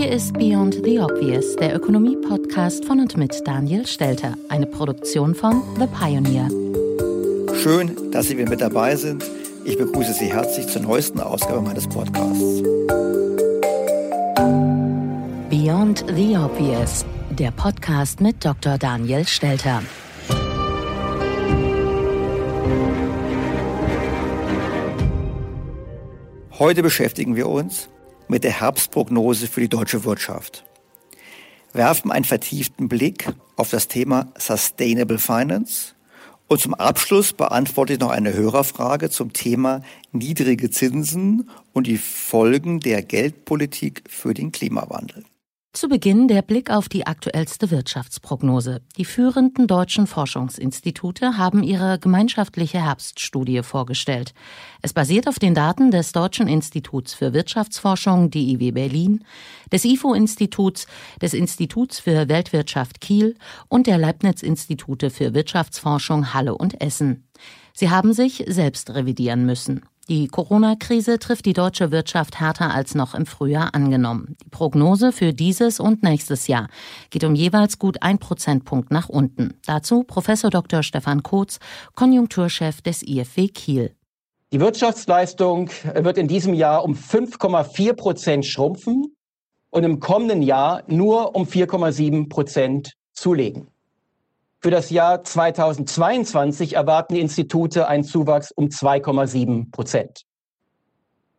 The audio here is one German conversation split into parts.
Hier ist Beyond the Obvious, der Ökonomie-Podcast von und mit Daniel Stelter, eine Produktion von The Pioneer. Schön, dass Sie wieder mit dabei sind. Ich begrüße Sie herzlich zur neuesten Ausgabe meines Podcasts. Beyond the Obvious, der Podcast mit Dr. Daniel Stelter. Heute beschäftigen wir uns mit der Herbstprognose für die deutsche Wirtschaft. Werfen einen vertieften Blick auf das Thema Sustainable Finance und zum Abschluss beantworte ich noch eine Hörerfrage zum Thema niedrige Zinsen und die Folgen der Geldpolitik für den Klimawandel. Zu Beginn der Blick auf die aktuellste Wirtschaftsprognose. Die führenden deutschen Forschungsinstitute haben ihre gemeinschaftliche Herbststudie vorgestellt. Es basiert auf den Daten des Deutschen Instituts für Wirtschaftsforschung DIW Berlin, des IFO-Instituts, des Instituts für Weltwirtschaft Kiel und der Leibniz-Institute für Wirtschaftsforschung Halle und Essen. Sie haben sich selbst revidieren müssen. Die Corona-Krise trifft die deutsche Wirtschaft härter als noch im Frühjahr angenommen. Die Prognose für dieses und nächstes Jahr geht um jeweils gut ein Prozentpunkt nach unten. Dazu Professor Dr. Stefan Kotz, Konjunkturchef des IFW Kiel. Die Wirtschaftsleistung wird in diesem Jahr um 5,4 Prozent schrumpfen und im kommenden Jahr nur um 4,7 Prozent zulegen. Für das Jahr 2022 erwarten die Institute einen Zuwachs um 2,7 Prozent.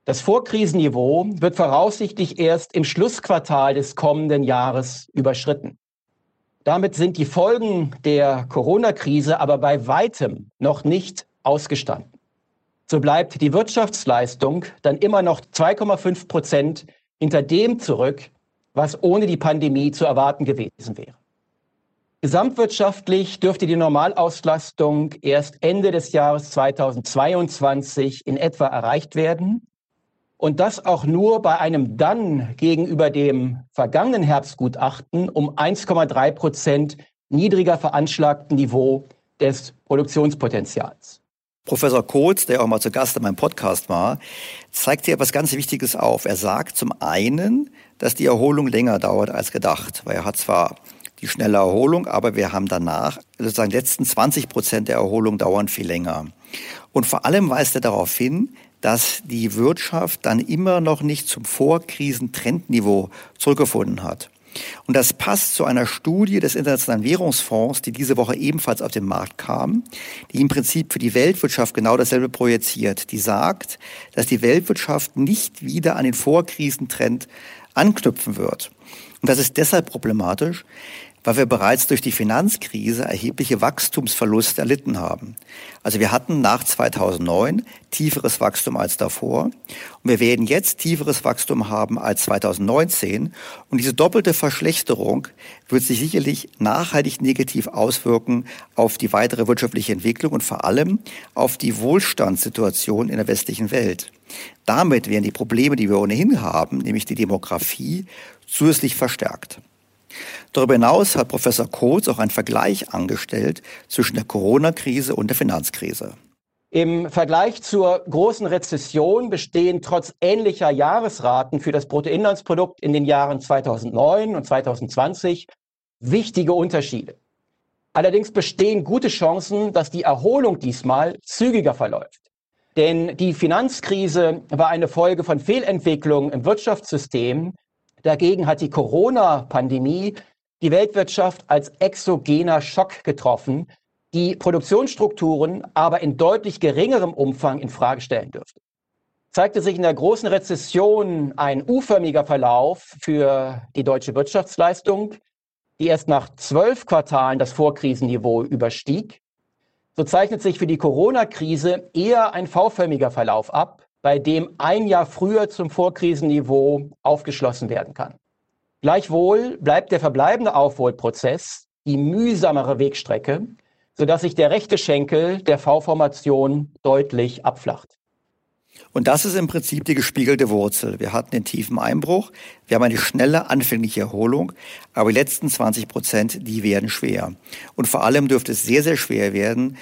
Das Vorkrisenniveau wird voraussichtlich erst im Schlussquartal des kommenden Jahres überschritten. Damit sind die Folgen der Corona-Krise aber bei weitem noch nicht ausgestanden. So bleibt die Wirtschaftsleistung dann immer noch 2,5 Prozent hinter dem zurück, was ohne die Pandemie zu erwarten gewesen wäre. Gesamtwirtschaftlich dürfte die Normalauslastung erst Ende des Jahres 2022 in etwa erreicht werden. Und das auch nur bei einem dann gegenüber dem vergangenen Herbstgutachten um 1,3 Prozent niedriger veranschlagten Niveau des Produktionspotenzials. Professor Kotz, der auch mal zu Gast in meinem Podcast war, zeigt hier etwas ganz Wichtiges auf. Er sagt zum einen, dass die Erholung länger dauert als gedacht, weil er hat zwar die schnelle Erholung, aber wir haben danach, sozusagen letzten 20 Prozent der Erholung dauern viel länger. Und vor allem weist er darauf hin, dass die Wirtschaft dann immer noch nicht zum Vorkrisentrendniveau zurückgefunden hat. Und das passt zu einer Studie des Internationalen Währungsfonds, die diese Woche ebenfalls auf den Markt kam, die im Prinzip für die Weltwirtschaft genau dasselbe projiziert. Die sagt, dass die Weltwirtschaft nicht wieder an den Vorkrisentrend anknüpfen wird. Und das ist deshalb problematisch, weil wir bereits durch die Finanzkrise erhebliche Wachstumsverluste erlitten haben. Also wir hatten nach 2009 tieferes Wachstum als davor und wir werden jetzt tieferes Wachstum haben als 2019 und diese doppelte Verschlechterung wird sich sicherlich nachhaltig negativ auswirken auf die weitere wirtschaftliche Entwicklung und vor allem auf die Wohlstandssituation in der westlichen Welt. Damit werden die Probleme, die wir ohnehin haben, nämlich die Demografie, zusätzlich verstärkt. Darüber hinaus hat Professor Kohls auch einen Vergleich angestellt zwischen der Corona-Krise und der Finanzkrise. Im Vergleich zur großen Rezession bestehen trotz ähnlicher Jahresraten für das Bruttoinlandsprodukt in den Jahren 2009 und 2020 wichtige Unterschiede. Allerdings bestehen gute Chancen, dass die Erholung diesmal zügiger verläuft. Denn die Finanzkrise war eine Folge von Fehlentwicklungen im Wirtschaftssystem, Dagegen hat die Corona-Pandemie die Weltwirtschaft als exogener Schock getroffen, die Produktionsstrukturen aber in deutlich geringerem Umfang in Frage stellen dürfte. Zeigte sich in der großen Rezession ein U-förmiger Verlauf für die deutsche Wirtschaftsleistung, die erst nach zwölf Quartalen das Vorkrisenniveau überstieg, so zeichnet sich für die Corona-Krise eher ein V-förmiger Verlauf ab, bei dem ein Jahr früher zum Vorkrisenniveau aufgeschlossen werden kann. Gleichwohl bleibt der verbleibende Aufholprozess die mühsamere Wegstrecke, sodass sich der rechte Schenkel der V-Formation deutlich abflacht. Und das ist im Prinzip die gespiegelte Wurzel. Wir hatten den tiefen Einbruch, wir haben eine schnelle anfängliche Erholung, aber die letzten 20 Prozent, die werden schwer. Und vor allem dürfte es sehr, sehr schwer werden,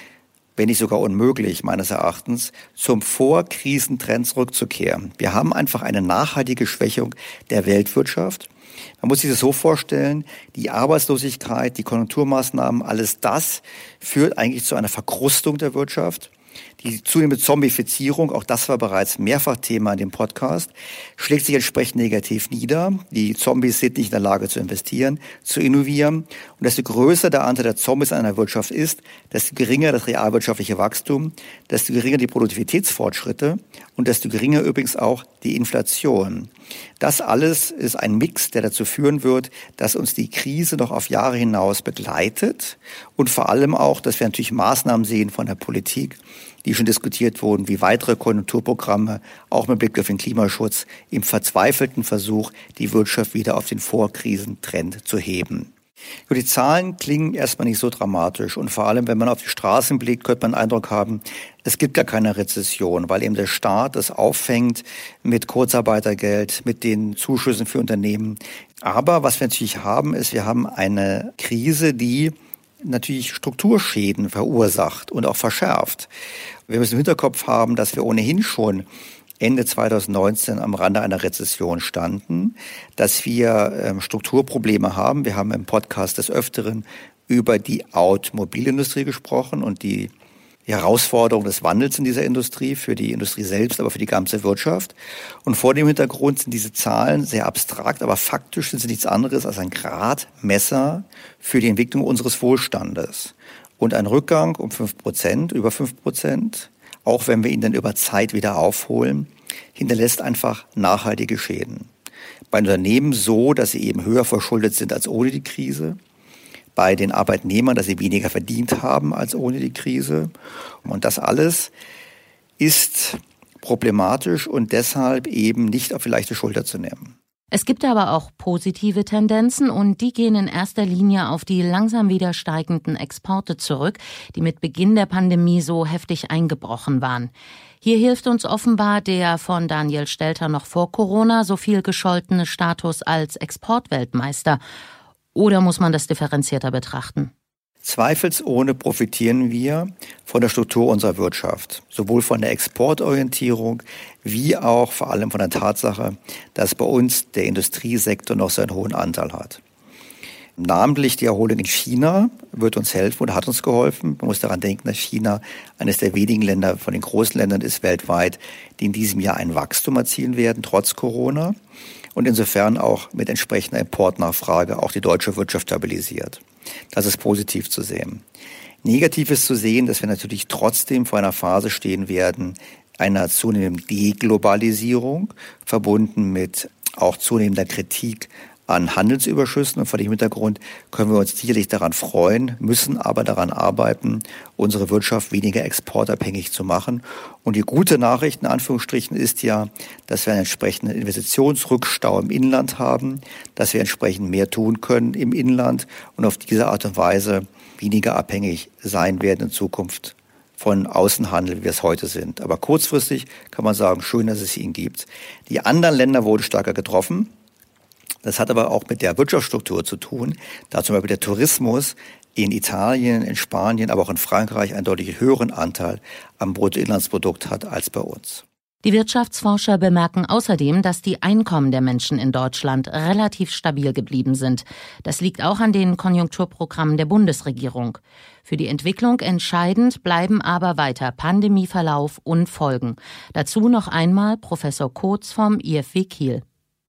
wenn nicht sogar unmöglich meines Erachtens, zum Vorkrisentrend zurückzukehren. Wir haben einfach eine nachhaltige Schwächung der Weltwirtschaft. Man muss sich das so vorstellen, die Arbeitslosigkeit, die Konjunkturmaßnahmen, alles das führt eigentlich zu einer Verkrustung der Wirtschaft. Die zunehmende Zombifizierung, auch das war bereits mehrfach Thema in dem Podcast, schlägt sich entsprechend negativ nieder. Die Zombies sind nicht in der Lage zu investieren, zu innovieren. Und desto größer der Anteil der Zombies in einer Wirtschaft ist, desto geringer das realwirtschaftliche Wachstum, desto geringer die Produktivitätsfortschritte und desto geringer übrigens auch die Inflation. Das alles ist ein Mix, der dazu führen wird, dass uns die Krise noch auf Jahre hinaus begleitet und vor allem auch, dass wir natürlich Maßnahmen sehen von der Politik, die schon diskutiert wurden, wie weitere Konjunkturprogramme, auch mit Blick auf den Klimaschutz, im verzweifelten Versuch, die Wirtschaft wieder auf den Vorkrisentrend zu heben. Die Zahlen klingen erstmal nicht so dramatisch und vor allem, wenn man auf die Straßen blickt, könnte man den Eindruck haben, es gibt gar keine Rezession, weil eben der Staat es auffängt mit Kurzarbeitergeld, mit den Zuschüssen für Unternehmen. Aber was wir natürlich haben, ist, wir haben eine Krise, die natürlich Strukturschäden verursacht und auch verschärft. Wir müssen im Hinterkopf haben, dass wir ohnehin schon Ende 2019 am Rande einer Rezession standen, dass wir ähm, Strukturprobleme haben. Wir haben im Podcast des Öfteren über die Automobilindustrie gesprochen und die die Herausforderung des Wandels in dieser Industrie, für die Industrie selbst, aber für die ganze Wirtschaft. Und vor dem Hintergrund sind diese Zahlen sehr abstrakt, aber faktisch sind sie nichts anderes als ein Gradmesser für die Entwicklung unseres Wohlstandes. Und ein Rückgang um fünf Prozent, über fünf Prozent, auch wenn wir ihn dann über Zeit wieder aufholen, hinterlässt einfach nachhaltige Schäden. Bei Unternehmen so, dass sie eben höher verschuldet sind als ohne die Krise bei den Arbeitnehmern, dass sie weniger verdient haben als ohne die Krise. Und das alles ist problematisch und deshalb eben nicht auf die leichte Schulter zu nehmen. Es gibt aber auch positive Tendenzen und die gehen in erster Linie auf die langsam wieder steigenden Exporte zurück, die mit Beginn der Pandemie so heftig eingebrochen waren. Hier hilft uns offenbar der von Daniel Stelter noch vor Corona so viel gescholtene Status als Exportweltmeister. Oder muss man das differenzierter betrachten? Zweifelsohne profitieren wir von der Struktur unserer Wirtschaft, sowohl von der Exportorientierung wie auch vor allem von der Tatsache, dass bei uns der Industriesektor noch seinen hohen Anteil hat. Namentlich die Erholung in China wird uns helfen oder hat uns geholfen. Man muss daran denken, dass China eines der wenigen Länder von den großen Ländern ist weltweit, die in diesem Jahr ein Wachstum erzielen werden, trotz Corona. Und insofern auch mit entsprechender Importnachfrage auch die deutsche Wirtschaft stabilisiert. Das ist positiv zu sehen. Negativ ist zu sehen, dass wir natürlich trotzdem vor einer Phase stehen werden, einer zunehmenden Deglobalisierung, verbunden mit auch zunehmender Kritik an Handelsüberschüssen. Und vor dem Hintergrund können wir uns sicherlich daran freuen, müssen aber daran arbeiten, unsere Wirtschaft weniger exportabhängig zu machen. Und die gute Nachricht in Anführungsstrichen ist ja, dass wir einen entsprechenden Investitionsrückstau im Inland haben, dass wir entsprechend mehr tun können im Inland und auf diese Art und Weise weniger abhängig sein werden in Zukunft von Außenhandel, wie wir es heute sind. Aber kurzfristig kann man sagen, schön, dass es ihn gibt. Die anderen Länder wurden stärker getroffen. Das hat aber auch mit der Wirtschaftsstruktur zu tun, da zum Beispiel der Tourismus in Italien, in Spanien, aber auch in Frankreich einen deutlich höheren Anteil am Bruttoinlandsprodukt hat als bei uns. Die Wirtschaftsforscher bemerken außerdem, dass die Einkommen der Menschen in Deutschland relativ stabil geblieben sind. Das liegt auch an den Konjunkturprogrammen der Bundesregierung. Für die Entwicklung entscheidend bleiben aber weiter Pandemieverlauf und Folgen. Dazu noch einmal Professor Kotz vom IFW Kiel.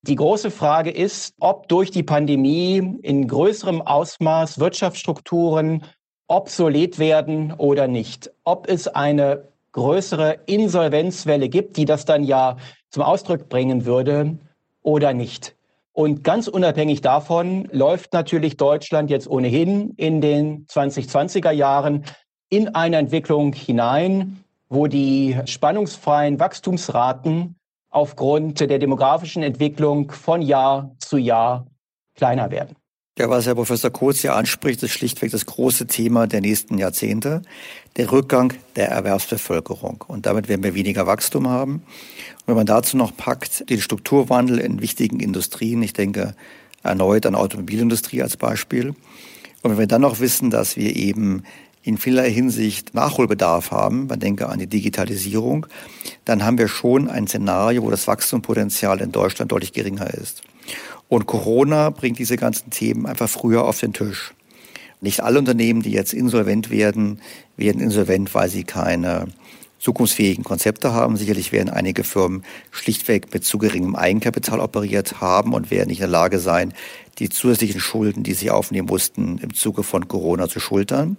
Die große Frage ist, ob durch die Pandemie in größerem Ausmaß Wirtschaftsstrukturen obsolet werden oder nicht. Ob es eine größere Insolvenzwelle gibt, die das dann ja zum Ausdruck bringen würde oder nicht. Und ganz unabhängig davon läuft natürlich Deutschland jetzt ohnehin in den 2020er Jahren in eine Entwicklung hinein, wo die spannungsfreien Wachstumsraten aufgrund der demografischen Entwicklung von Jahr zu Jahr kleiner werden. Ja, was Herr Professor Kurz hier anspricht, ist schlichtweg das große Thema der nächsten Jahrzehnte, der Rückgang der Erwerbsbevölkerung. Und damit werden wir weniger Wachstum haben. Und wenn man dazu noch packt, den Strukturwandel in wichtigen Industrien, ich denke erneut an Automobilindustrie als Beispiel. Und wenn wir dann noch wissen, dass wir eben in vielerlei Hinsicht Nachholbedarf haben, man denke an die Digitalisierung, dann haben wir schon ein Szenario, wo das Wachstumspotenzial in Deutschland deutlich geringer ist. Und Corona bringt diese ganzen Themen einfach früher auf den Tisch. Nicht alle Unternehmen, die jetzt insolvent werden, werden insolvent, weil sie keine zukunftsfähigen Konzepte haben. Sicherlich werden einige Firmen schlichtweg mit zu geringem Eigenkapital operiert haben und werden nicht in der Lage sein, die zusätzlichen Schulden, die sie aufnehmen mussten, im Zuge von Corona zu schultern.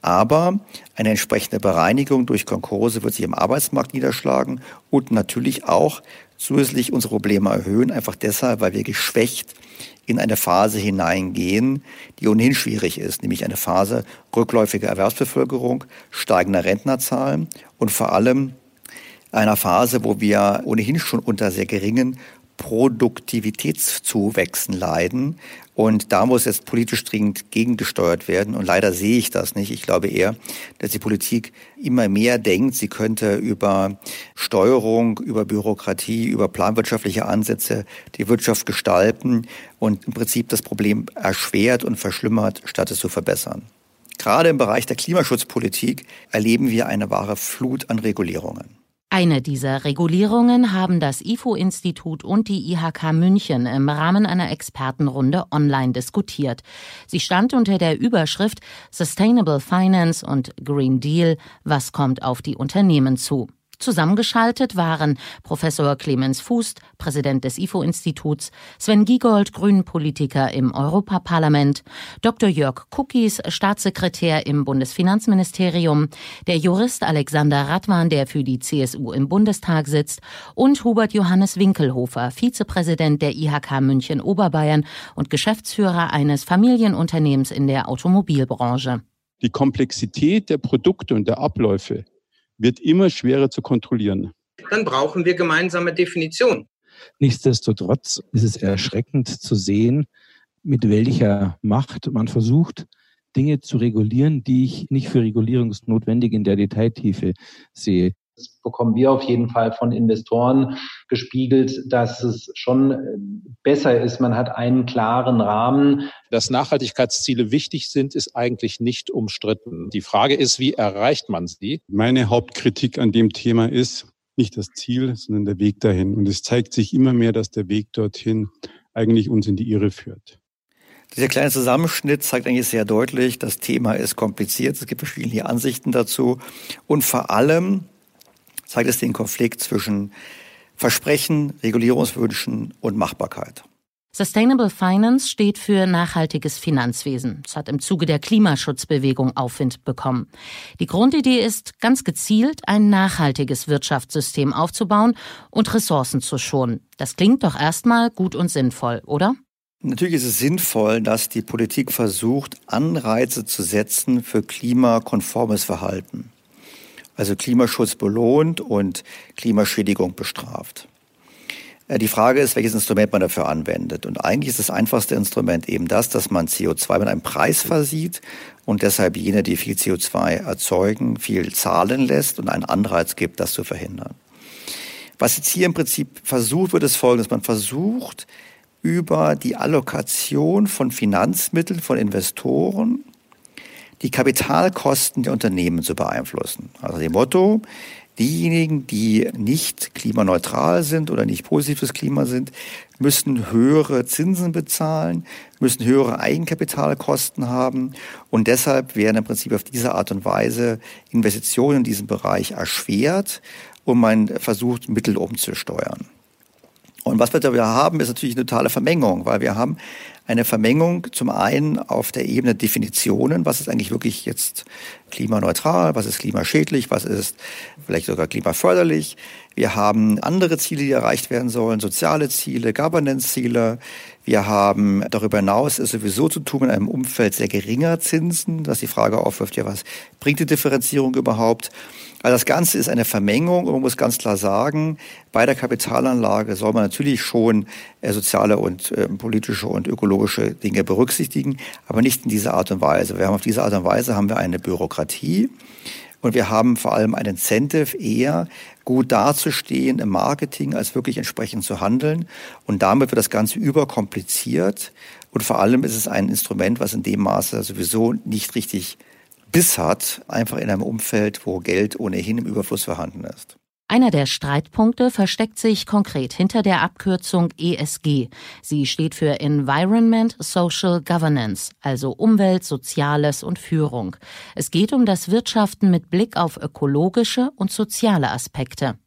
Aber eine entsprechende Bereinigung durch Konkurse wird sich im Arbeitsmarkt niederschlagen und natürlich auch zusätzlich unsere Probleme erhöhen, einfach deshalb, weil wir geschwächt in eine Phase hineingehen, die ohnehin schwierig ist, nämlich eine Phase rückläufiger Erwerbsbevölkerung, steigender Rentnerzahlen und vor allem einer Phase, wo wir ohnehin schon unter sehr geringen Produktivitätszuwächsen leiden. Und da muss jetzt politisch dringend gegengesteuert werden. Und leider sehe ich das nicht. Ich glaube eher, dass die Politik immer mehr denkt, sie könnte über Steuerung, über Bürokratie, über planwirtschaftliche Ansätze die Wirtschaft gestalten und im Prinzip das Problem erschwert und verschlimmert, statt es zu verbessern. Gerade im Bereich der Klimaschutzpolitik erleben wir eine wahre Flut an Regulierungen. Eine dieser Regulierungen haben das IFO-Institut und die IHK München im Rahmen einer Expertenrunde online diskutiert. Sie stand unter der Überschrift Sustainable Finance und Green Deal. Was kommt auf die Unternehmen zu? Zusammengeschaltet waren Professor Clemens Fußt, Präsident des IFO-Instituts, Sven Giegold, Grünen-Politiker im Europaparlament, Dr. Jörg Kuckis, Staatssekretär im Bundesfinanzministerium, der Jurist Alexander Radwan, der für die CSU im Bundestag sitzt, und Hubert Johannes Winkelhofer, Vizepräsident der IHK München Oberbayern und Geschäftsführer eines Familienunternehmens in der Automobilbranche. Die Komplexität der Produkte und der Abläufe wird immer schwerer zu kontrollieren. Dann brauchen wir gemeinsame Definitionen. Nichtsdestotrotz ist es erschreckend zu sehen, mit welcher Macht man versucht, Dinge zu regulieren, die ich nicht für regulierungsnotwendig in der Detailtiefe sehe. Das bekommen wir auf jeden Fall von Investoren gespiegelt, dass es schon äh, besser ist. Man hat einen klaren Rahmen. Dass Nachhaltigkeitsziele wichtig sind, ist eigentlich nicht umstritten. Die Frage ist, wie erreicht man sie? Meine Hauptkritik an dem Thema ist nicht das Ziel, sondern der Weg dahin. Und es zeigt sich immer mehr, dass der Weg dorthin eigentlich uns in die Irre führt. Dieser kleine Zusammenschnitt zeigt eigentlich sehr deutlich, das Thema ist kompliziert, es gibt verschiedene Ansichten dazu und vor allem zeigt es den Konflikt zwischen Versprechen, Regulierungswünschen und Machbarkeit. Sustainable Finance steht für nachhaltiges Finanzwesen. Es hat im Zuge der Klimaschutzbewegung Aufwind bekommen. Die Grundidee ist, ganz gezielt ein nachhaltiges Wirtschaftssystem aufzubauen und Ressourcen zu schonen. Das klingt doch erstmal gut und sinnvoll, oder? Natürlich ist es sinnvoll, dass die Politik versucht, Anreize zu setzen für klimakonformes Verhalten. Also Klimaschutz belohnt und Klimaschädigung bestraft. Äh, die Frage ist, welches Instrument man dafür anwendet. Und eigentlich ist das einfachste Instrument eben das, dass man CO2 mit einem Preis versieht und deshalb jene, die viel CO2 erzeugen, viel zahlen lässt und einen Anreiz gibt, das zu verhindern. Was jetzt hier im Prinzip versucht wird, ist folgendes. Man versucht, über die Allokation von Finanzmitteln von Investoren die Kapitalkosten der Unternehmen zu beeinflussen. Also dem Motto, Diejenigen, die nicht klimaneutral sind oder nicht positiv fürs Klima sind, müssen höhere Zinsen bezahlen, müssen höhere Eigenkapitalkosten haben und deshalb werden im Prinzip auf diese Art und Weise Investitionen in diesem Bereich erschwert und man versucht, Mittel umzusteuern. Und was wir da haben, ist natürlich eine totale Vermengung, weil wir haben eine Vermengung zum einen auf der Ebene Definitionen, was ist eigentlich wirklich jetzt klimaneutral, was ist klimaschädlich, was ist vielleicht sogar klimaförderlich. Wir haben andere Ziele, die erreicht werden sollen, soziale Ziele, Governance-Ziele. Wir haben darüber hinaus ist sowieso zu tun in einem Umfeld sehr geringer Zinsen, dass die Frage aufwirft, ja, was bringt die Differenzierung überhaupt? Also das Ganze ist eine Vermengung und man muss ganz klar sagen, bei der Kapitalanlage soll man natürlich schon äh, soziale und äh, politische und ökologische Dinge berücksichtigen, aber nicht in dieser Art und Weise. Wir haben auf diese Art und Weise haben wir eine Bürokratie und wir haben vor allem ein Incentive eher gut dazustehen im Marketing, als wirklich entsprechend zu handeln. Und damit wird das Ganze überkompliziert. Und vor allem ist es ein Instrument, was in dem Maße sowieso nicht richtig Biss hat, einfach in einem Umfeld, wo Geld ohnehin im Überfluss vorhanden ist. Einer der Streitpunkte versteckt sich konkret hinter der Abkürzung ESG. Sie steht für Environment Social Governance, also Umwelt, Soziales und Führung. Es geht um das Wirtschaften mit Blick auf ökologische und soziale Aspekte.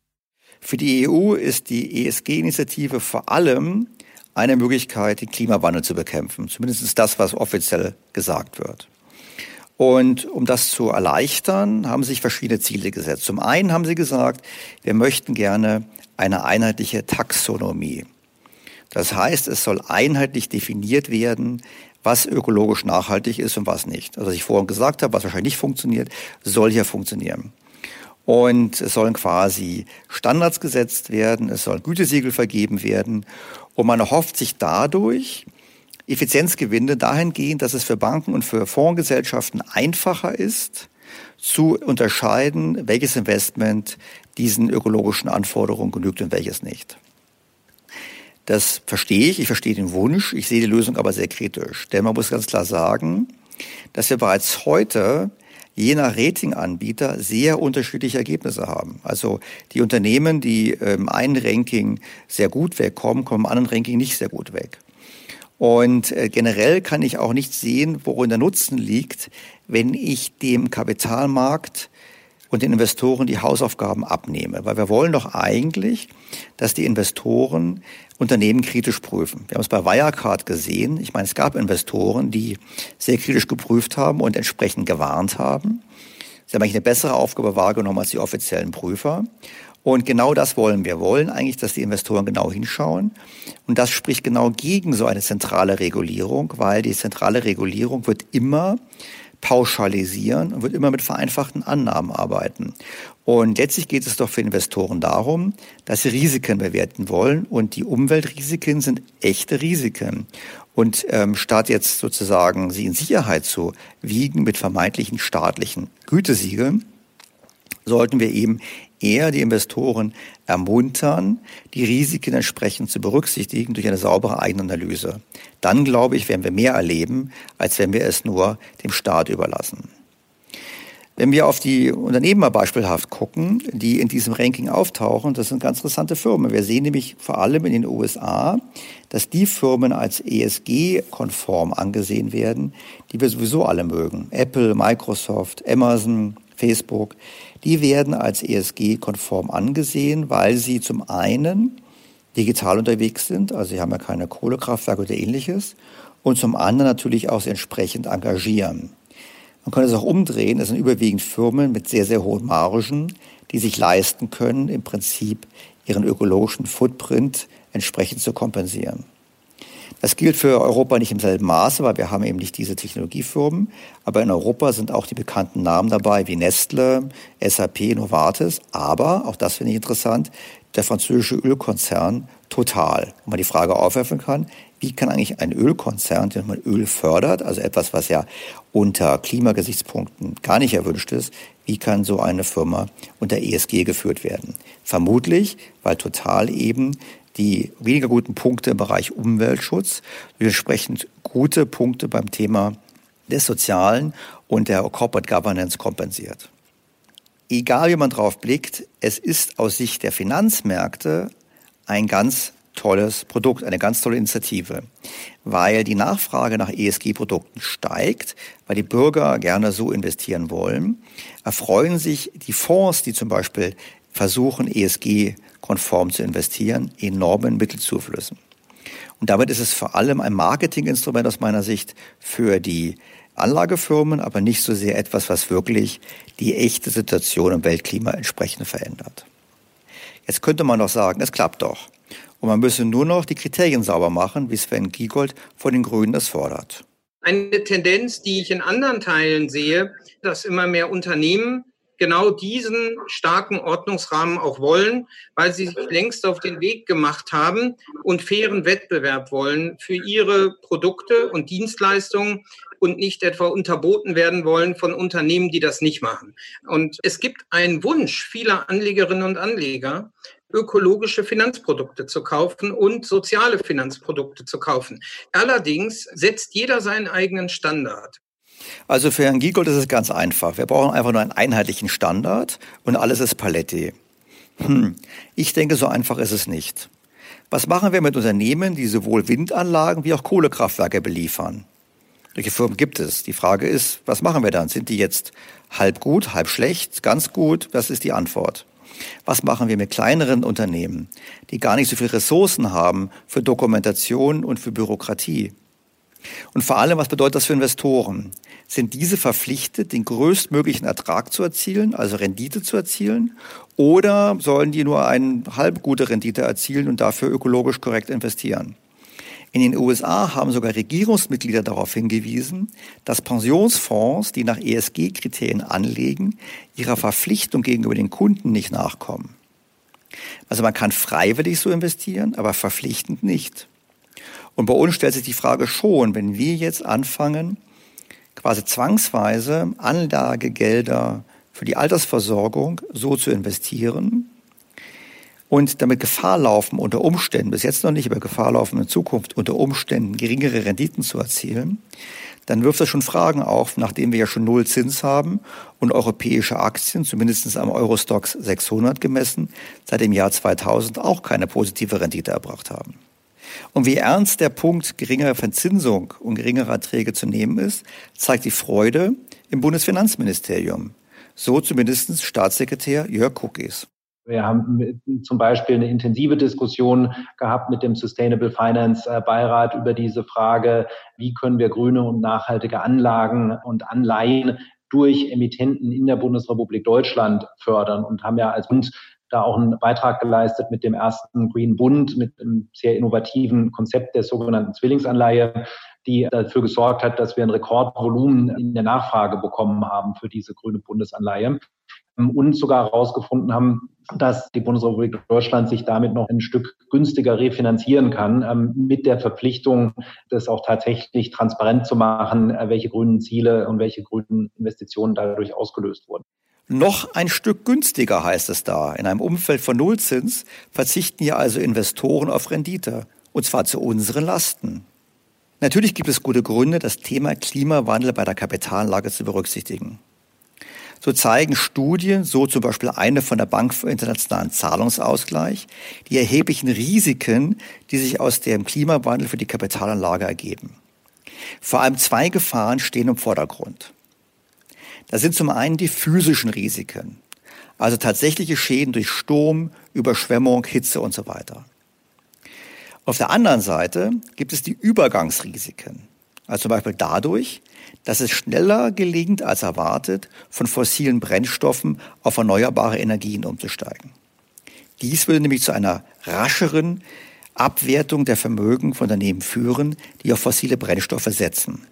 Für die EU ist die ESG-Initiative vor allem eine Möglichkeit, den Klimawandel zu bekämpfen. Zumindest ist das, was offiziell gesagt wird. Und um das zu erleichtern, haben sich verschiedene Ziele gesetzt. Zum einen haben sie gesagt, wir möchten gerne eine einheitliche Taxonomie. Das heißt, es soll einheitlich definiert werden, was ökologisch nachhaltig ist und was nicht. Also was ich vorhin gesagt habe, was wahrscheinlich nicht funktioniert, soll hier funktionieren. Und es sollen quasi Standards gesetzt werden, es sollen Gütesiegel vergeben werden. Und man hofft sich dadurch, Effizienzgewinne dahingehend, dass es für Banken und für Fondsgesellschaften einfacher ist, zu unterscheiden, welches Investment diesen ökologischen Anforderungen genügt und welches nicht. Das verstehe ich, ich verstehe den Wunsch, ich sehe die Lösung aber sehr kritisch. Denn man muss ganz klar sagen, dass wir bereits heute je nach Ratinganbieter sehr unterschiedliche Ergebnisse haben. Also die Unternehmen, die im einen Ranking sehr gut wegkommen, kommen im anderen Ranking nicht sehr gut weg. Und äh, generell kann ich auch nicht sehen, worin der Nutzen liegt, wenn ich dem Kapitalmarkt und den Investoren die Hausaufgaben abnehme. Weil wir wollen doch eigentlich, dass die Investoren Unternehmen kritisch prüfen. Wir haben es bei Wirecard gesehen. Ich meine, es gab Investoren, die sehr kritisch geprüft haben und entsprechend gewarnt haben. Sie haben eigentlich eine bessere Aufgabe wahrgenommen als die offiziellen Prüfer. Und genau das wollen wir. Wollen eigentlich, dass die Investoren genau hinschauen. Und das spricht genau gegen so eine zentrale Regulierung, weil die zentrale Regulierung wird immer pauschalisieren und wird immer mit vereinfachten Annahmen arbeiten. Und letztlich geht es doch für Investoren darum, dass sie Risiken bewerten wollen. Und die Umweltrisiken sind echte Risiken. Und ähm, statt jetzt sozusagen sie in Sicherheit zu wiegen mit vermeintlichen staatlichen Gütesiegeln, sollten wir eben eher die Investoren ermuntern, die Risiken entsprechend zu berücksichtigen durch eine saubere Eigenanalyse. Dann, glaube ich, werden wir mehr erleben, als wenn wir es nur dem Staat überlassen. Wenn wir auf die Unternehmen mal beispielhaft gucken, die in diesem Ranking auftauchen, das sind ganz interessante Firmen. Wir sehen nämlich vor allem in den USA, dass die Firmen als ESG-konform angesehen werden, die wir sowieso alle mögen. Apple, Microsoft, Amazon, Facebook, die werden als ESG-konform angesehen, weil sie zum einen digital unterwegs sind, also sie haben ja keine Kohlekraftwerke oder ähnliches, und zum anderen natürlich auch entsprechend engagieren. Man kann es auch umdrehen. Es sind überwiegend Firmen mit sehr, sehr hohen Margen, die sich leisten können, im Prinzip ihren ökologischen Footprint entsprechend zu kompensieren. Das gilt für Europa nicht im selben Maße, weil wir haben eben nicht diese Technologiefirmen. Aber in Europa sind auch die bekannten Namen dabei wie Nestle, SAP, Novartis. Aber, auch das finde ich interessant, der französische Ölkonzern Total. Wo man die Frage aufwerfen kann, wie kann eigentlich ein Ölkonzern, der man Öl fördert, also etwas, was ja unter Klimagesichtspunkten gar nicht erwünscht ist, wie kann so eine Firma unter ESG geführt werden? Vermutlich, weil Total eben die weniger guten Punkte im Bereich Umweltschutz entsprechend gute Punkte beim Thema des Sozialen und der Corporate Governance kompensiert. Egal wie man drauf blickt, es ist aus Sicht der Finanzmärkte ein ganz tolles Produkt, eine ganz tolle Initiative, weil die Nachfrage nach ESG-Produkten steigt, weil die Bürger gerne so investieren wollen, erfreuen sich die Fonds, die zum Beispiel versuchen, ESG-konform zu investieren, enormen Mittelzuflüssen. Und damit ist es vor allem ein Marketinginstrument aus meiner Sicht für die Anlagefirmen, aber nicht so sehr etwas, was wirklich die echte Situation im Weltklima entsprechend verändert. Jetzt könnte man doch sagen, es klappt doch. Und man müsse nur noch die Kriterien sauber machen, wie Sven Giegold von den Grünen das fordert. Eine Tendenz, die ich in anderen Teilen sehe, dass immer mehr Unternehmen genau diesen starken Ordnungsrahmen auch wollen, weil sie sich längst auf den Weg gemacht haben und fairen Wettbewerb wollen für ihre Produkte und Dienstleistungen und nicht etwa unterboten werden wollen von Unternehmen, die das nicht machen. Und es gibt einen Wunsch vieler Anlegerinnen und Anleger, ökologische Finanzprodukte zu kaufen und soziale Finanzprodukte zu kaufen. Allerdings setzt jeder seinen eigenen Standard. Also für Herrn Giegold ist es ganz einfach. Wir brauchen einfach nur einen einheitlichen Standard und alles ist Palette. Hm. Ich denke, so einfach ist es nicht. Was machen wir mit Unternehmen, die sowohl Windanlagen wie auch Kohlekraftwerke beliefern? Solche Firmen gibt es. Die Frage ist, was machen wir dann? Sind die jetzt halb gut, halb schlecht, ganz gut? Was ist die Antwort? Was machen wir mit kleineren Unternehmen, die gar nicht so viele Ressourcen haben für Dokumentation und für Bürokratie? Und vor allem, was bedeutet das für Investoren? Sind diese verpflichtet, den größtmöglichen Ertrag zu erzielen, also Rendite zu erzielen? Oder sollen die nur eine halb gute Rendite erzielen und dafür ökologisch korrekt investieren? In den USA haben sogar Regierungsmitglieder darauf hingewiesen, dass Pensionsfonds, die nach ESG-Kriterien anlegen, ihrer Verpflichtung gegenüber den Kunden nicht nachkommen. Also man kann freiwillig so investieren, aber verpflichtend nicht. Und bei uns stellt sich die Frage schon, wenn wir jetzt anfangen, quasi zwangsweise Anlagegelder für die Altersversorgung so zu investieren und damit Gefahr laufen, unter Umständen, bis jetzt noch nicht, aber Gefahr laufen in Zukunft, unter Umständen geringere Renditen zu erzielen, dann wirft das schon Fragen auf, nachdem wir ja schon null Zins haben und europäische Aktien, zumindest am Eurostox 600 gemessen, seit dem Jahr 2000 auch keine positive Rendite erbracht haben. Und wie ernst der Punkt geringerer Verzinsung und geringerer Erträge zu nehmen ist, zeigt die Freude im Bundesfinanzministerium. So zumindest Staatssekretär Jörg Cookies. Wir haben zum Beispiel eine intensive Diskussion gehabt mit dem Sustainable Finance äh, Beirat über diese Frage, wie können wir grüne und nachhaltige Anlagen und Anleihen durch Emittenten in der Bundesrepublik Deutschland fördern und haben ja als Bund da auch einen Beitrag geleistet mit dem ersten Green Bund, mit einem sehr innovativen Konzept der sogenannten Zwillingsanleihe, die dafür gesorgt hat, dass wir ein Rekordvolumen in der Nachfrage bekommen haben für diese grüne Bundesanleihe und sogar herausgefunden haben, dass die Bundesrepublik Deutschland sich damit noch ein Stück günstiger refinanzieren kann, ähm, mit der Verpflichtung, das auch tatsächlich transparent zu machen, äh, welche grünen Ziele und welche grünen Investitionen dadurch ausgelöst wurden. Noch ein Stück günstiger heißt es da. In einem Umfeld von Nullzins verzichten ja also Investoren auf Rendite. Und zwar zu unseren Lasten. Natürlich gibt es gute Gründe, das Thema Klimawandel bei der Kapitalanlage zu berücksichtigen. So zeigen Studien, so zum Beispiel eine von der Bank für internationalen Zahlungsausgleich, die erheblichen Risiken, die sich aus dem Klimawandel für die Kapitalanlage ergeben. Vor allem zwei Gefahren stehen im Vordergrund. Das sind zum einen die physischen Risiken, also tatsächliche Schäden durch Sturm, Überschwemmung, Hitze und so weiter. Auf der anderen Seite gibt es die Übergangsrisiken, also zum Beispiel dadurch, dass es schneller gelingt als erwartet, von fossilen Brennstoffen auf erneuerbare Energien umzusteigen. Dies würde nämlich zu einer rascheren Abwertung der Vermögen von Unternehmen führen, die auf fossile Brennstoffe setzen.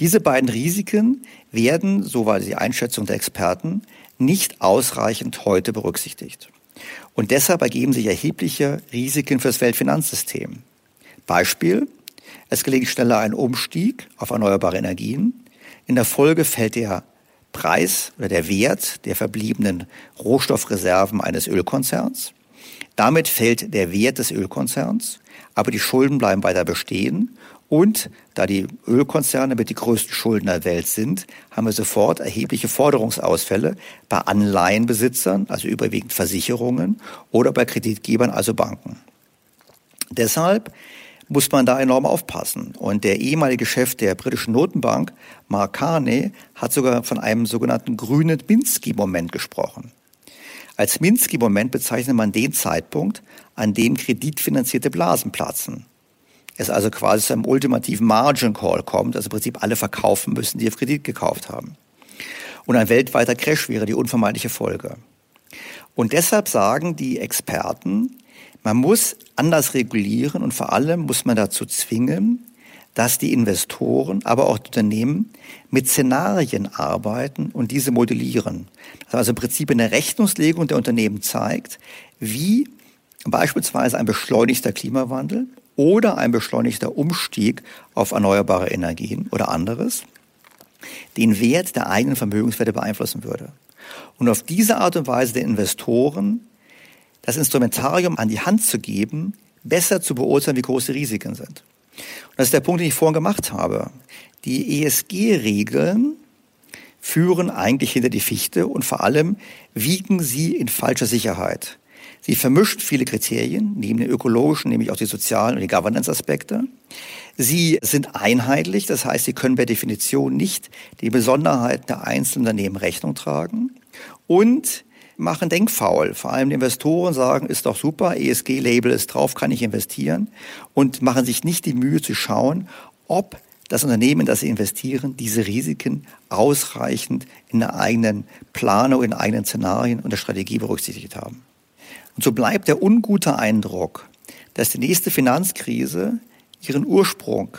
Diese beiden Risiken werden, so war die Einschätzung der Experten, nicht ausreichend heute berücksichtigt. Und deshalb ergeben sich erhebliche Risiken für das Weltfinanzsystem. Beispiel, es gelingt schneller ein Umstieg auf erneuerbare Energien. In der Folge fällt der Preis oder der Wert der verbliebenen Rohstoffreserven eines Ölkonzerns. Damit fällt der Wert des Ölkonzerns, aber die Schulden bleiben weiter bestehen. Und da die Ölkonzerne mit die größten Schulden der Welt sind, haben wir sofort erhebliche Forderungsausfälle bei Anleihenbesitzern, also überwiegend Versicherungen, oder bei Kreditgebern, also Banken. Deshalb muss man da enorm aufpassen. Und der ehemalige Chef der britischen Notenbank, Mark Carney, hat sogar von einem sogenannten grünen Minsky-Moment gesprochen. Als Minsky-Moment bezeichnet man den Zeitpunkt, an dem kreditfinanzierte Blasen platzen. Es also quasi zu einem ultimativen Margin Call kommt, also im Prinzip alle verkaufen müssen, die auf Kredit gekauft haben. Und ein weltweiter Crash wäre die unvermeidliche Folge. Und deshalb sagen die Experten, man muss anders regulieren und vor allem muss man dazu zwingen, dass die Investoren, aber auch die Unternehmen mit Szenarien arbeiten und diese modellieren. Also im Prinzip eine Rechnungslegung der Unternehmen zeigt, wie beispielsweise ein beschleunigter Klimawandel oder ein beschleunigter Umstieg auf erneuerbare Energien oder anderes den Wert der eigenen Vermögenswerte beeinflussen würde. Und auf diese Art und Weise den Investoren das Instrumentarium an die Hand zu geben, besser zu beurteilen, wie groß die Risiken sind. Und das ist der Punkt, den ich vorhin gemacht habe. Die ESG-Regeln führen eigentlich hinter die Fichte und vor allem wiegen sie in falscher Sicherheit. Sie vermischt viele Kriterien, neben den ökologischen, nämlich auch die sozialen und die Governance-Aspekte. Sie sind einheitlich, das heißt, sie können per Definition nicht die Besonderheiten der einzelnen Unternehmen Rechnung tragen. Und machen denkfaul. Vor allem Investoren sagen, ist doch super, ESG-Label ist drauf, kann ich investieren und machen sich nicht die Mühe zu schauen, ob das Unternehmen, das sie investieren, diese Risiken ausreichend in der eigenen Planung, in eigenen Szenarien und der Strategie berücksichtigt haben. Und so bleibt der ungute Eindruck, dass die nächste Finanzkrise ihren Ursprung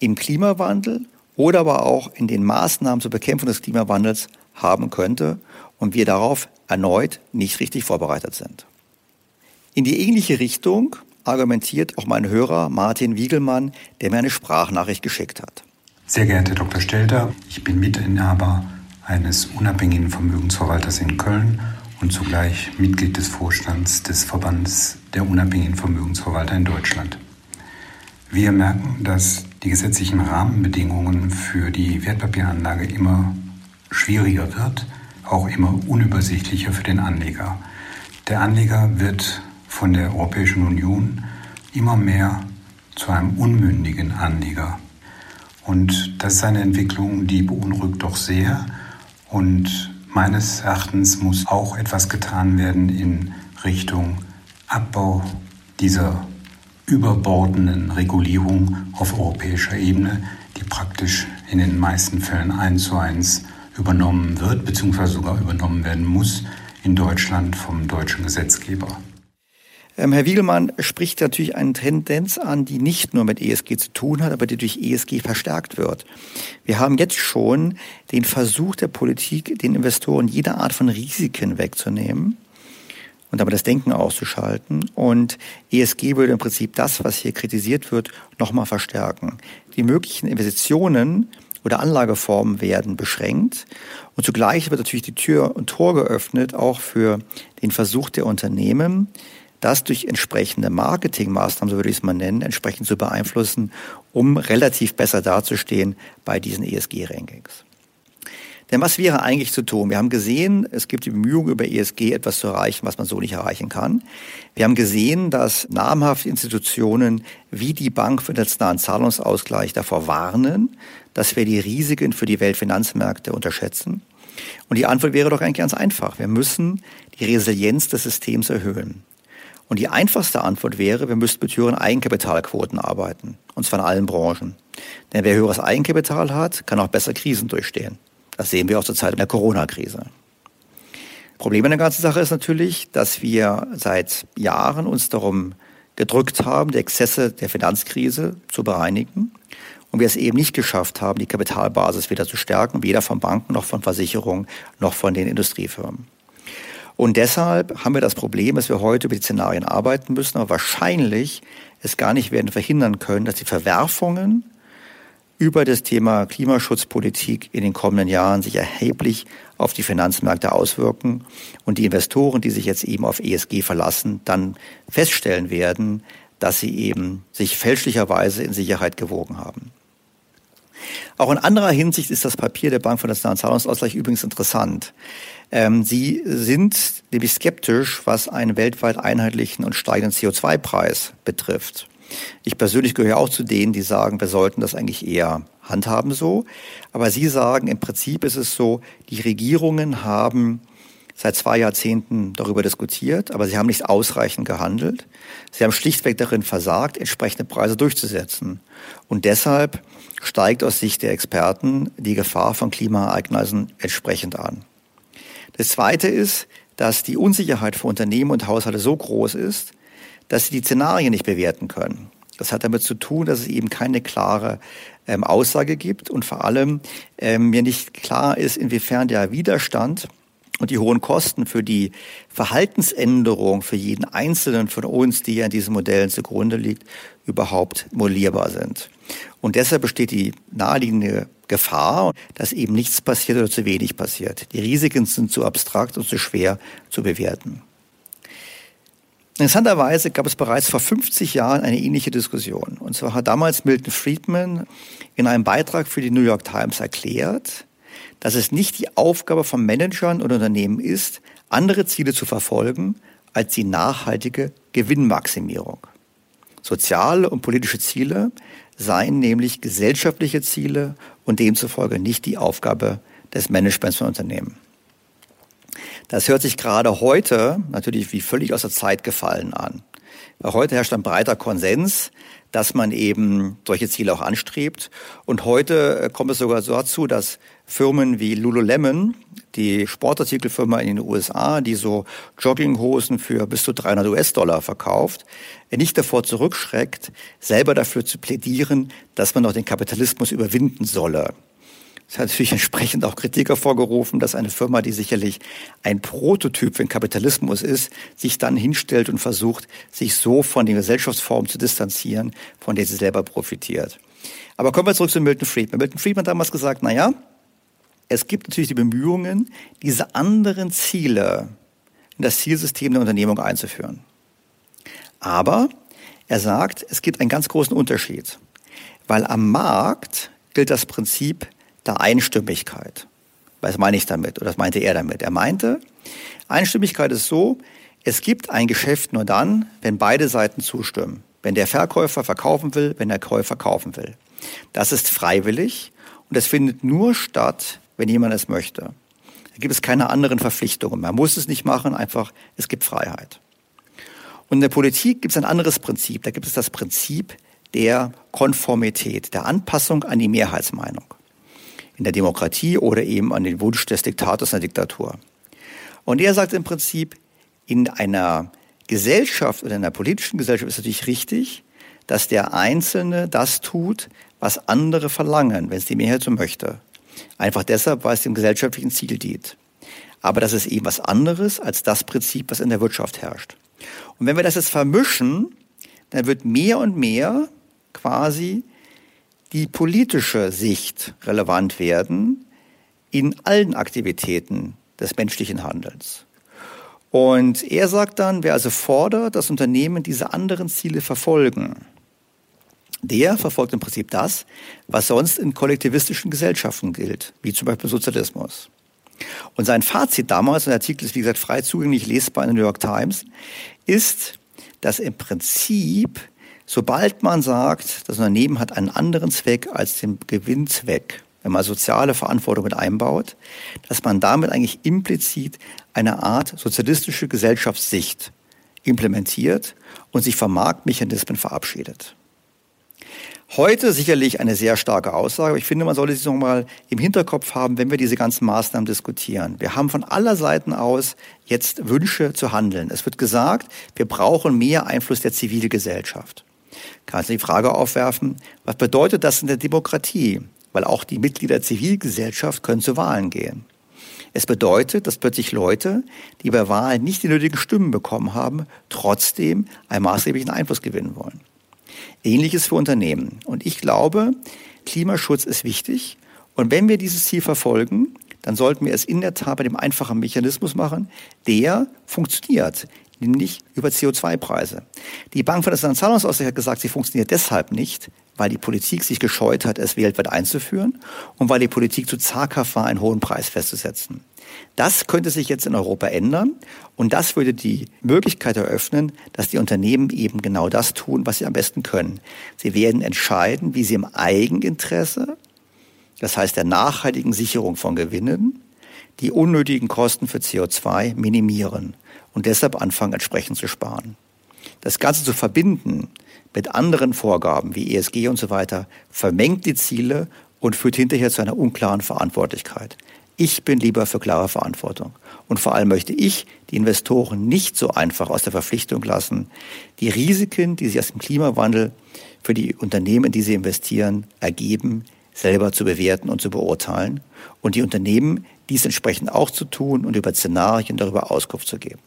im Klimawandel oder aber auch in den Maßnahmen zur Bekämpfung des Klimawandels haben könnte und wir darauf erneut nicht richtig vorbereitet sind. In die ähnliche Richtung argumentiert auch mein Hörer Martin Wiegelmann, der mir eine Sprachnachricht geschickt hat. Sehr geehrter Dr. Stelter, ich bin Mitinhaber eines unabhängigen Vermögensverwalters in Köln und zugleich Mitglied des Vorstands des Verbands der unabhängigen Vermögensverwalter in Deutschland. Wir merken, dass die gesetzlichen Rahmenbedingungen für die Wertpapieranlage immer schwieriger wird auch immer unübersichtlicher für den Anleger. Der Anleger wird von der Europäischen Union immer mehr zu einem unmündigen Anleger. Und das ist eine Entwicklung, die beunruhigt doch sehr. Und meines Erachtens muss auch etwas getan werden in Richtung Abbau dieser überbordenden Regulierung auf europäischer Ebene, die praktisch in den meisten Fällen eins zu eins übernommen wird, beziehungsweise sogar übernommen werden muss in Deutschland vom deutschen Gesetzgeber. Ähm, Herr Wiegelmann spricht natürlich eine Tendenz an, die nicht nur mit ESG zu tun hat, aber die durch ESG verstärkt wird. Wir haben jetzt schon den Versuch der Politik, den Investoren jede Art von Risiken wegzunehmen und damit das Denken auszuschalten. Und ESG würde im Prinzip das, was hier kritisiert wird, nochmal verstärken. Die möglichen Investitionen oder Anlageformen werden beschränkt. Und zugleich wird natürlich die Tür und Tor geöffnet, auch für den Versuch der Unternehmen, das durch entsprechende Marketingmaßnahmen, so würde ich es mal nennen, entsprechend zu beeinflussen, um relativ besser dazustehen bei diesen ESG-Rankings. Denn was wäre eigentlich zu tun? Wir haben gesehen, es gibt die Bemühungen, über ESG etwas zu erreichen, was man so nicht erreichen kann. Wir haben gesehen, dass namhafte Institutionen wie die Bank für den nationalen Zahlungsausgleich davor warnen, dass wir die Risiken für die Weltfinanzmärkte unterschätzen. Und die Antwort wäre doch eigentlich ganz einfach. Wir müssen die Resilienz des Systems erhöhen. Und die einfachste Antwort wäre, wir müssten mit höheren Eigenkapitalquoten arbeiten. Und zwar in allen Branchen. Denn wer höheres Eigenkapital hat, kann auch besser Krisen durchstehen. Das sehen wir auch zur Zeit der Corona-Krise. Problem in der ganzen Sache ist natürlich, dass wir seit Jahren uns darum gedrückt haben, die Exzesse der Finanzkrise zu bereinigen und wir es eben nicht geschafft haben, die Kapitalbasis wieder zu stärken, weder von Banken noch von Versicherungen noch von den Industriefirmen. Und deshalb haben wir das Problem, dass wir heute über die Szenarien arbeiten müssen, aber wahrscheinlich es gar nicht werden verhindern können, dass die Verwerfungen über das Thema Klimaschutzpolitik in den kommenden Jahren sich erheblich auf die Finanzmärkte auswirken und die Investoren, die sich jetzt eben auf ESG verlassen, dann feststellen werden, dass sie eben sich fälschlicherweise in Sicherheit gewogen haben. Auch in anderer Hinsicht ist das Papier der Bank für Nationalen Zahlungsausgleich übrigens interessant. Ähm, sie sind nämlich skeptisch, was einen weltweit einheitlichen und steigenden CO2-Preis betrifft. Ich persönlich gehöre auch zu denen, die sagen, wir sollten das eigentlich eher handhaben so. Aber Sie sagen, im Prinzip ist es so, die Regierungen haben seit zwei Jahrzehnten darüber diskutiert, aber sie haben nicht ausreichend gehandelt. Sie haben schlichtweg darin versagt, entsprechende Preise durchzusetzen. Und deshalb steigt aus Sicht der Experten die Gefahr von Klimaereignissen entsprechend an. Das Zweite ist, dass die Unsicherheit für Unternehmen und Haushalte so groß ist, dass sie die Szenarien nicht bewerten können. Das hat damit zu tun, dass es eben keine klare ähm, Aussage gibt und vor allem ähm, mir nicht klar ist, inwiefern der Widerstand und die hohen Kosten für die Verhaltensänderung für jeden Einzelnen von uns, die ja in diesen Modellen zugrunde liegt, überhaupt modellierbar sind. Und deshalb besteht die naheliegende Gefahr, dass eben nichts passiert oder zu wenig passiert. Die Risiken sind zu abstrakt und zu schwer zu bewerten. Interessanterweise gab es bereits vor 50 Jahren eine ähnliche Diskussion. Und zwar hat damals Milton Friedman in einem Beitrag für die New York Times erklärt, dass es nicht die Aufgabe von Managern und Unternehmen ist, andere Ziele zu verfolgen als die nachhaltige Gewinnmaximierung. Soziale und politische Ziele seien nämlich gesellschaftliche Ziele und demzufolge nicht die Aufgabe des Managements von Unternehmen. Das hört sich gerade heute natürlich wie völlig aus der Zeit gefallen an. Heute herrscht ein breiter Konsens, dass man eben solche Ziele auch anstrebt. Und heute äh, kommt es sogar so dazu, dass Firmen wie Lululemon, die Sportartikelfirma in den USA, die so Jogginghosen für bis zu 300 US-Dollar verkauft, nicht davor zurückschreckt, selber dafür zu plädieren, dass man noch den Kapitalismus überwinden solle. Das hat natürlich entsprechend auch Kritik hervorgerufen, dass eine Firma, die sicherlich ein Prototyp für den Kapitalismus ist, sich dann hinstellt und versucht, sich so von den Gesellschaftsformen zu distanzieren, von der sie selber profitiert. Aber kommen wir zurück zu Milton Friedman. Milton Friedman hat damals gesagt, na ja, es gibt natürlich die Bemühungen, diese anderen Ziele in das Zielsystem der Unternehmung einzuführen. Aber er sagt, es gibt einen ganz großen Unterschied, weil am Markt gilt das Prinzip der Einstimmigkeit. Was meine ich damit? Oder was meinte er damit? Er meinte, Einstimmigkeit ist so, es gibt ein Geschäft nur dann, wenn beide Seiten zustimmen. Wenn der Verkäufer verkaufen will, wenn der Käufer kaufen will. Das ist freiwillig und es findet nur statt, wenn jemand es möchte. Da gibt es keine anderen Verpflichtungen. Man muss es nicht machen, einfach, es gibt Freiheit. Und in der Politik gibt es ein anderes Prinzip. Da gibt es das Prinzip der Konformität, der Anpassung an die Mehrheitsmeinung in der Demokratie oder eben an den Wunsch des Diktators in der Diktatur. Und er sagt im Prinzip, in einer Gesellschaft oder in einer politischen Gesellschaft ist natürlich richtig, dass der Einzelne das tut, was andere verlangen, wenn es die Mehrheit so möchte. Einfach deshalb, weil es dem gesellschaftlichen Ziel dient. Aber das ist eben was anderes als das Prinzip, was in der Wirtschaft herrscht. Und wenn wir das jetzt vermischen, dann wird mehr und mehr quasi die politische Sicht relevant werden in allen Aktivitäten des menschlichen Handelns. Und er sagt dann, wer also fordert, dass Unternehmen diese anderen Ziele verfolgen, Der verfolgt im Prinzip das, was sonst in kollektivistischen Gesellschaften gilt, wie zum Beispiel Sozialismus. Und sein Fazit damals, und der Artikel ist wie gesagt frei zugänglich lesbar in der New York Times, ist, dass im Prinzip, sobald man sagt, das Unternehmen hat einen anderen Zweck als den Gewinnzweck, wenn man soziale Verantwortung mit einbaut, dass man damit eigentlich implizit eine Art sozialistische Gesellschaftssicht implementiert und sich vom Marktmechanismen verabschiedet. Heute sicherlich eine sehr starke Aussage, aber ich finde, man sollte sich noch mal im Hinterkopf haben, wenn wir diese ganzen Maßnahmen diskutieren. Wir haben von aller Seiten aus jetzt Wünsche zu handeln. Es wird gesagt, wir brauchen mehr Einfluss der Zivilgesellschaft. Kann sich die Frage aufwerfen, was bedeutet das in der Demokratie? weil auch die Mitglieder der Zivilgesellschaft können zu Wahlen gehen. Es bedeutet, dass plötzlich Leute, die bei Wahlen nicht die nötigen Stimmen bekommen haben, trotzdem einen maßgeblichen Einfluss gewinnen wollen. Ähnliches für Unternehmen. Und ich glaube, Klimaschutz ist wichtig. Und wenn wir dieses Ziel verfolgen, dann sollten wir es in der Tat bei dem einfachen Mechanismus machen, der funktioniert, nämlich über CO2-Preise. Die Bank für das Zahlungsausgleich hat gesagt, sie funktioniert deshalb nicht, weil die Politik sich gescheut hat, es weltweit einzuführen und weil die Politik zu zaghaft war, einen hohen Preis festzusetzen. Das könnte sich jetzt in Europa ändern und das würde die Möglichkeit eröffnen, dass die Unternehmen eben genau das tun, was sie am besten können. Sie werden entscheiden, wie sie im Eigeninteresse, das heißt der nachhaltigen Sicherung von Gewinnen, die unnötigen Kosten für CO2 minimieren und deshalb anfangen, entsprechend zu sparen. Das Ganze zu verbinden mit anderen Vorgaben wie ESG und so weiter, vermengt die Ziele und führt hinterher zu einer unklaren Verantwortlichkeit. Ich bin lieber für klare Verantwortung. Und vor allem möchte ich die Investoren nicht so einfach aus der Verpflichtung lassen, die Risiken, die sich aus dem Klimawandel für die Unternehmen, in die sie investieren, ergeben, selber zu bewerten und zu beurteilen und die Unternehmen dies entsprechend auch zu tun und über Szenarien darüber Auskunft zu geben.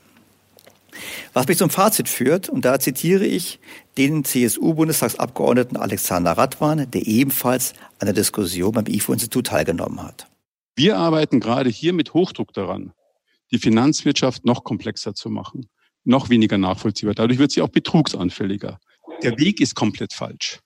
Was mich zum Fazit führt, und da zitiere ich den CSU-Bundestagsabgeordneten Alexander Radwan, der ebenfalls an der Diskussion beim IFO-Institut teilgenommen hat. Wir arbeiten gerade hier mit Hochdruck daran, die Finanzwirtschaft noch komplexer zu machen, noch weniger nachvollziehbar. Dadurch wird sie auch betrugsanfälliger. Der Weg ist komplett falsch.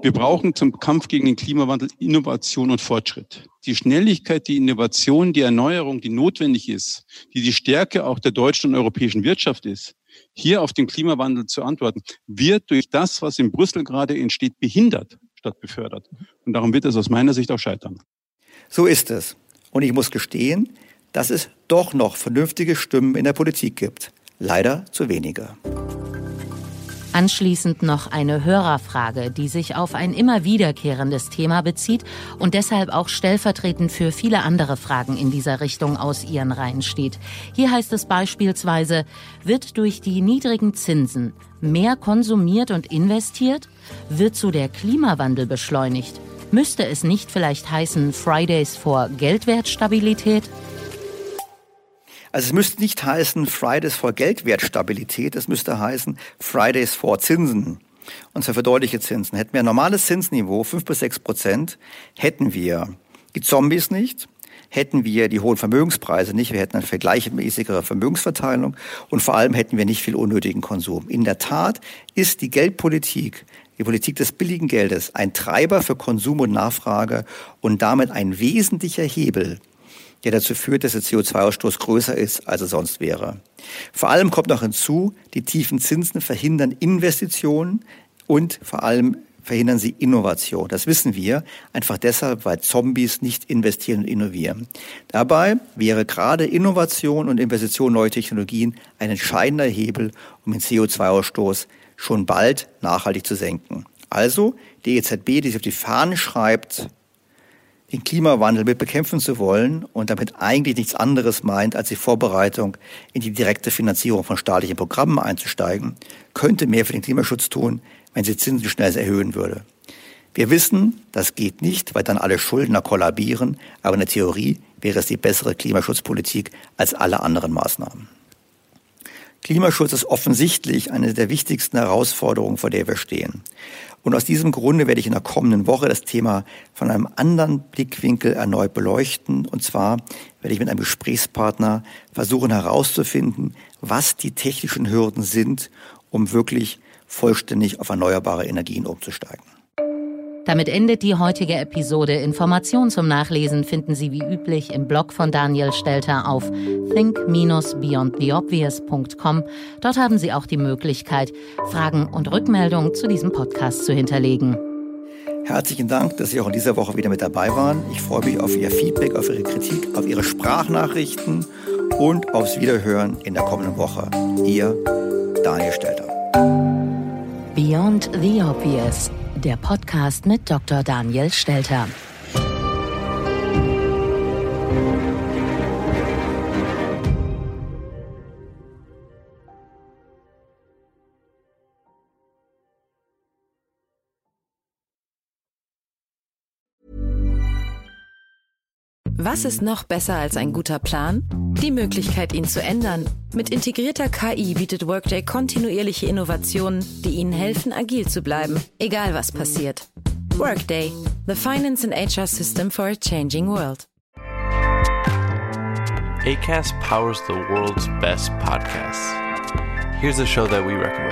Wir brauchen zum Kampf gegen den Klimawandel Innovation und Fortschritt. Die Schnelligkeit, die Innovation, die Erneuerung, die notwendig ist, die die Stärke auch der deutschen und europäischen Wirtschaft ist, hier auf den Klimawandel zu antworten, wird durch das, was in Brüssel gerade entsteht, behindert statt befördert. Und darum wird es aus meiner Sicht auch scheitern. So ist es. Und ich muss gestehen, dass es doch noch vernünftige Stimmen in der Politik gibt. Leider zu wenige. Anschließend noch eine Hörerfrage, die sich auf ein immer wiederkehrendes Thema bezieht und deshalb auch stellvertretend für viele andere Fragen in dieser Richtung aus ihren Reihen steht. Hier heißt es beispielsweise, wird durch die niedrigen Zinsen mehr konsumiert und investiert? Wird so der Klimawandel beschleunigt? Müsste es nicht vielleicht heißen Fridays for Geldwertstabilität? Also es müsste nicht heißen Fridays for Geldwertstabilität, es müsste heißen Fridays for Zinsen. Und zwar für deutliche Zinsen. Hätten wir ein normales Zinsniveau, fünf bis sechs Prozent, hätten wir die Zombies nicht, hätten wir die hohen Vermögenspreise nicht, wir hätten eine vergleichmäßigere Vermögensverteilung und vor allem hätten wir nicht viel unnötigen Konsum. In der Tat ist die Geldpolitik, die Politik des billigen Geldes ein Treiber für Konsum und Nachfrage und damit ein wesentlicher Hebel der dazu führt, dass der CO2-Ausstoß größer ist, als er sonst wäre. Vor allem kommt noch hinzu, die tiefen Zinsen verhindern Investitionen und vor allem verhindern sie Innovation. Das wissen wir einfach deshalb, weil Zombies nicht investieren und innovieren. Dabei wäre gerade Innovation und Investition in neue Technologien ein entscheidender Hebel, um den CO2-Ausstoß schon bald nachhaltig zu senken. Also die EZB, die sich auf die Fahnen schreibt, den Klimawandel mit bekämpfen zu wollen und damit eigentlich nichts anderes meint, als die Vorbereitung in die direkte Finanzierung von staatlichen Programmen einzusteigen, könnte mehr für den Klimaschutz tun, wenn sie Zinsen schnell erhöhen würde. Wir wissen, das geht nicht, weil dann alle Schuldner kollabieren, aber in der Theorie wäre es die bessere Klimaschutzpolitik als alle anderen Maßnahmen. Klimaschutz ist offensichtlich eine der wichtigsten Herausforderungen, vor der wir stehen. Und aus diesem Grunde werde ich in der kommenden Woche das Thema von einem anderen Blickwinkel erneut beleuchten. Und zwar werde ich mit einem Gesprächspartner versuchen herauszufinden, was die technischen Hürden sind, um wirklich vollständig auf erneuerbare Energien umzusteigen. Damit endet die heutige Episode. Informationen zum Nachlesen finden Sie wie üblich im Blog von Daniel Stelter auf think-beyondtheobvious.com. Dort haben Sie auch die Möglichkeit, Fragen und Rückmeldungen zu diesem Podcast zu hinterlegen. Herzlichen Dank, dass Sie auch in dieser Woche wieder mit dabei waren. Ich freue mich auf Ihr Feedback, auf Ihre Kritik, auf Ihre Sprachnachrichten und aufs Wiederhören in der kommenden Woche. Ihr Daniel Stelter. Beyond the Obvious der Podcast mit Dr. Daniel Stelter. Was ist noch besser als ein guter Plan? Die Möglichkeit, ihn zu ändern. Mit integrierter KI bietet Workday kontinuierliche Innovationen, die Ihnen helfen, agil zu bleiben, egal was passiert. Workday, the finance and HR system for a changing world. ACAST powers the world's best podcasts. Here's a show that we recommend.